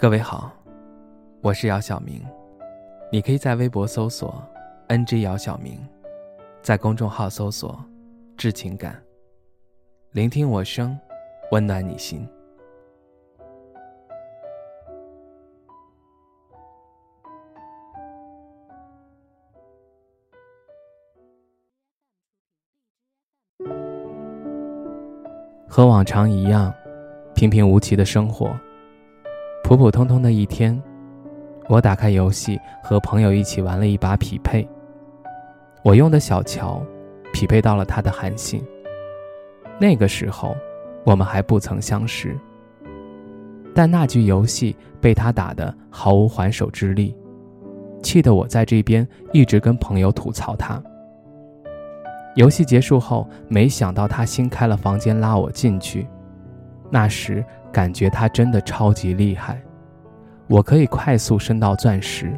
各位好，我是姚晓明，你可以在微博搜索 “ng 姚晓明”，在公众号搜索“致情感”，聆听我声，温暖你心。和往常一样，平平无奇的生活。普普通通的一天，我打开游戏，和朋友一起玩了一把匹配。我用的小乔，匹配到了他的韩信。那个时候，我们还不曾相识。但那局游戏被他打得毫无还手之力，气得我在这边一直跟朋友吐槽他。游戏结束后，没想到他新开了房间拉我进去，那时。感觉他真的超级厉害，我可以快速升到钻石。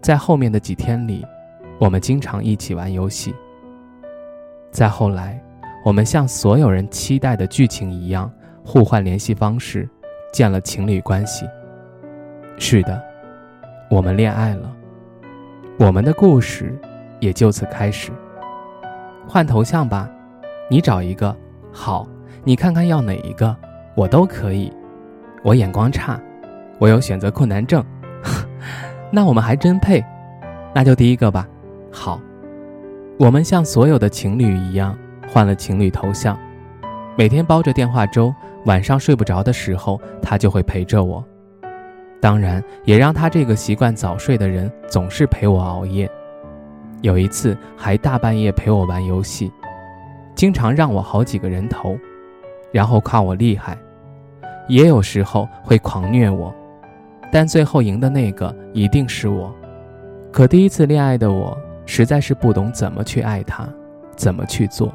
在后面的几天里，我们经常一起玩游戏。再后来，我们像所有人期待的剧情一样，互换联系方式，建了情侣关系。是的，我们恋爱了，我们的故事也就此开始。换头像吧，你找一个好，你看看要哪一个。我都可以，我眼光差，我有选择困难症，那我们还真配，那就第一个吧。好，我们像所有的情侣一样换了情侣头像，每天煲着电话粥，晚上睡不着的时候他就会陪着我，当然也让他这个习惯早睡的人总是陪我熬夜，有一次还大半夜陪我玩游戏，经常让我好几个人头，然后夸我厉害。也有时候会狂虐我，但最后赢的那个一定是我。可第一次恋爱的我实在是不懂怎么去爱他，怎么去做，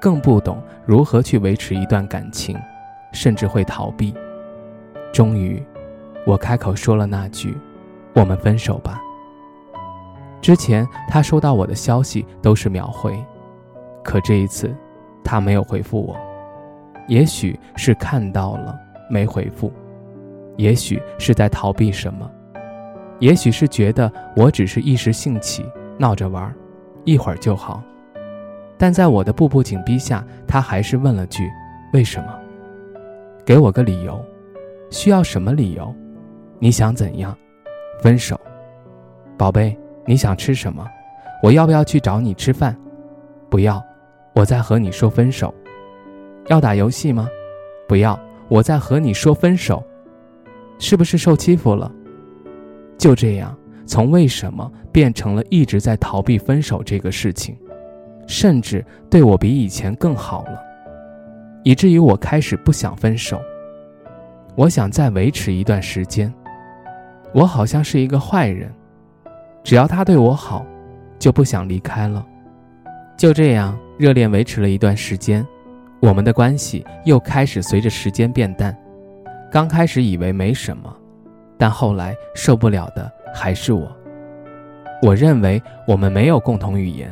更不懂如何去维持一段感情，甚至会逃避。终于，我开口说了那句：“我们分手吧。”之前他收到我的消息都是秒回，可这一次，他没有回复我。也许是看到了。没回复，也许是在逃避什么，也许是觉得我只是一时兴起闹着玩，一会儿就好。但在我的步步紧逼下，他还是问了句：“为什么？给我个理由。需要什么理由？你想怎样？分手？宝贝，你想吃什么？我要不要去找你吃饭？不要，我在和你说分手。要打游戏吗？不要。”我在和你说分手，是不是受欺负了？就这样，从为什么变成了一直在逃避分手这个事情，甚至对我比以前更好了，以至于我开始不想分手。我想再维持一段时间。我好像是一个坏人，只要他对我好，就不想离开了。就这样，热恋维持了一段时间。我们的关系又开始随着时间变淡，刚开始以为没什么，但后来受不了的还是我。我认为我们没有共同语言，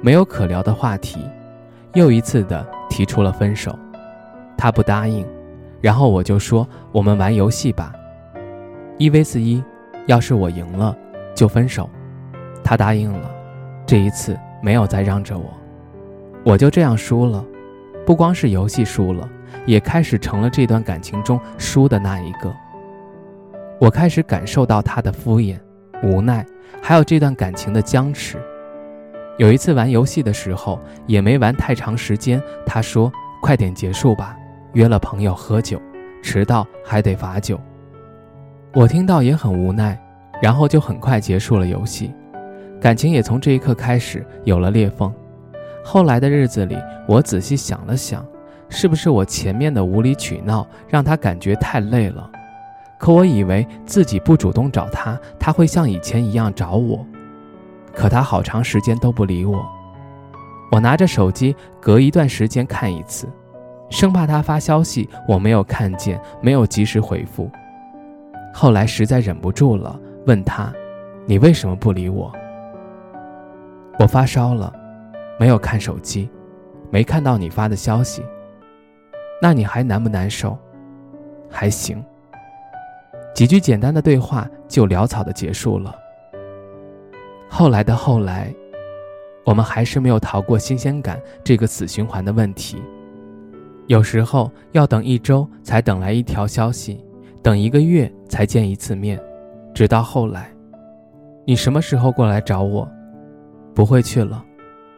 没有可聊的话题，又一次的提出了分手。他不答应，然后我就说我们玩游戏吧，一 v 四一，要是我赢了就分手。他答应了，这一次没有再让着我，我就这样输了。不光是游戏输了，也开始成了这段感情中输的那一个。我开始感受到他的敷衍、无奈，还有这段感情的僵持。有一次玩游戏的时候，也没玩太长时间，他说：“快点结束吧，约了朋友喝酒，迟到还得罚酒。”我听到也很无奈，然后就很快结束了游戏，感情也从这一刻开始有了裂缝。后来的日子里，我仔细想了想，是不是我前面的无理取闹让他感觉太累了？可我以为自己不主动找他，他会像以前一样找我。可他好长时间都不理我，我拿着手机隔一段时间看一次，生怕他发消息我没有看见，没有及时回复。后来实在忍不住了，问他：“你为什么不理我？”我发烧了。没有看手机，没看到你发的消息。那你还难不难受？还行。几句简单的对话就潦草的结束了。后来的后来，我们还是没有逃过新鲜感这个死循环的问题。有时候要等一周才等来一条消息，等一个月才见一次面，直到后来，你什么时候过来找我？不会去了。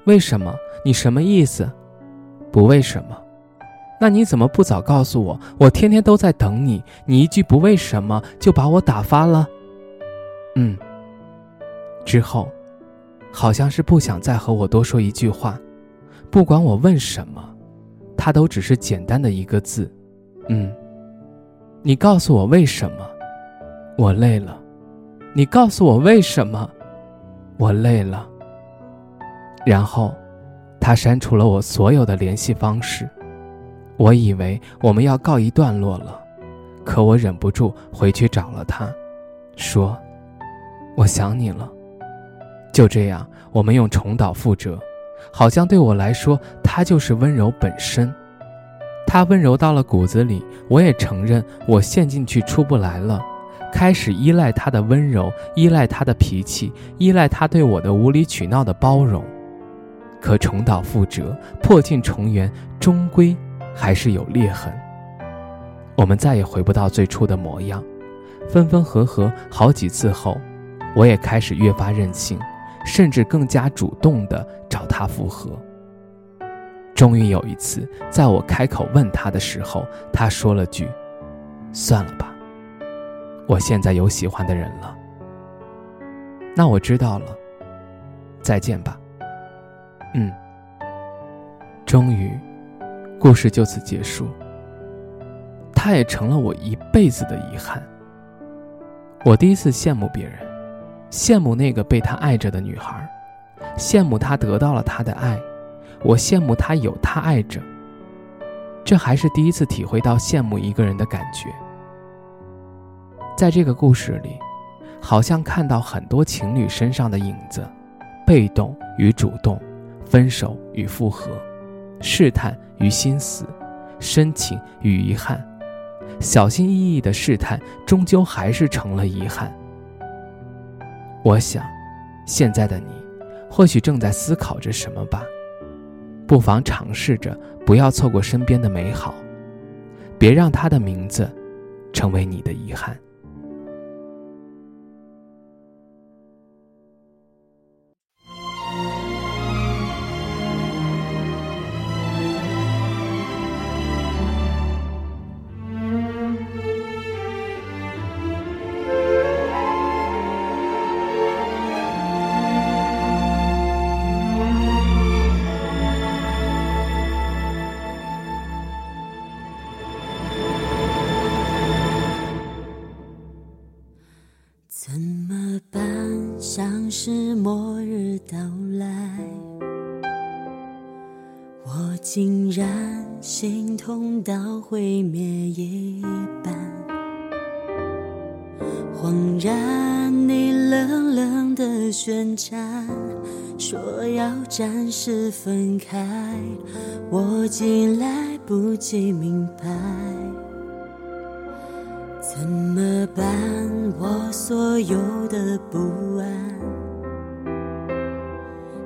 为什么？你什么意思？不为什么？那你怎么不早告诉我？我天天都在等你，你一句不为什么就把我打发了。嗯。之后，好像是不想再和我多说一句话，不管我问什么，他都只是简单的一个字：“嗯。”你告诉我为什么？我累了。你告诉我为什么？我累了。然后，他删除了我所有的联系方式。我以为我们要告一段落了，可我忍不住回去找了他，说：“我想你了。”就这样，我们用重蹈覆辙，好像对我来说，他就是温柔本身。他温柔到了骨子里，我也承认我陷进去出不来了，开始依赖他的温柔，依赖他的脾气，依赖他对我的无理取闹的包容。可重蹈覆辙，破镜重圆，终归还是有裂痕。我们再也回不到最初的模样。分分合合好几次后，我也开始越发任性。甚至更加主动地找他复合。终于有一次，在我开口问他的时候，他说了句：“算了吧，我现在有喜欢的人了。”那我知道了，再见吧。嗯。终于，故事就此结束。他也成了我一辈子的遗憾。我第一次羡慕别人。羡慕那个被他爱着的女孩，羡慕他得到了他的爱，我羡慕他有他爱着。这还是第一次体会到羡慕一个人的感觉。在这个故事里，好像看到很多情侣身上的影子：被动与主动，分手与复合，试探与心死，深情与遗憾。小心翼翼的试探，终究还是成了遗憾。我想，现在的你，或许正在思考着什么吧。不妨尝试着，不要错过身边的美好，别让他的名字，成为你的遗憾。竟然心痛到毁灭一般。恍然你冷冷的宣战，说要暂时分开，我竟来不及明白，怎么办？我所有的不安。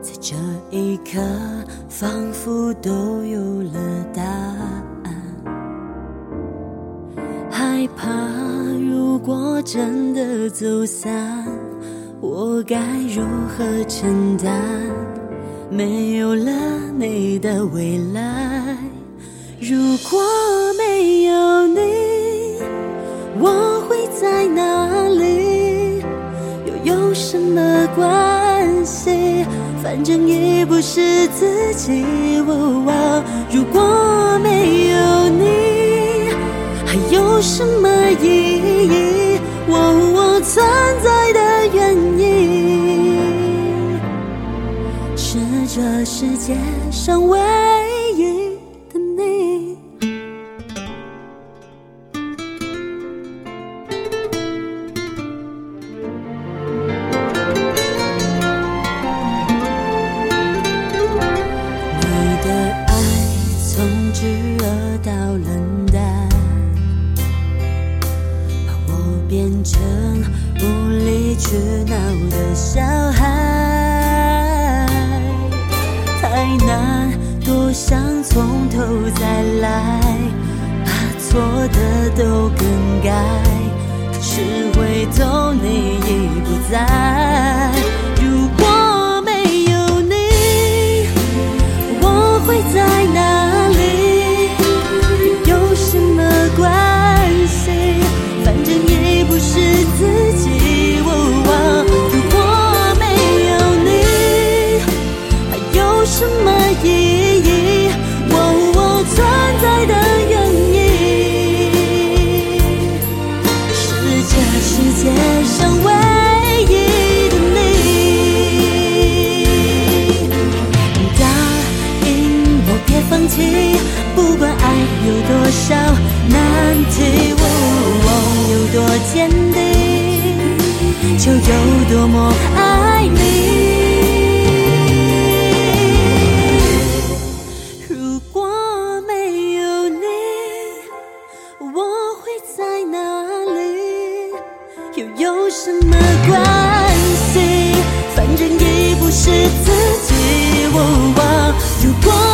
在这一刻，仿佛都有了答案。害怕，如果真的走散，我该如何承担？没有了你的未来，如果没有你，我会在哪里？又有什么关系？反正已不是自己。如果没有你，还有什么意义？我存在的原因，是这世界上唯变成无理取闹的小孩太难多想从头再来把错的都更改只是回头你已不在。什么关系？反正已不是自己如果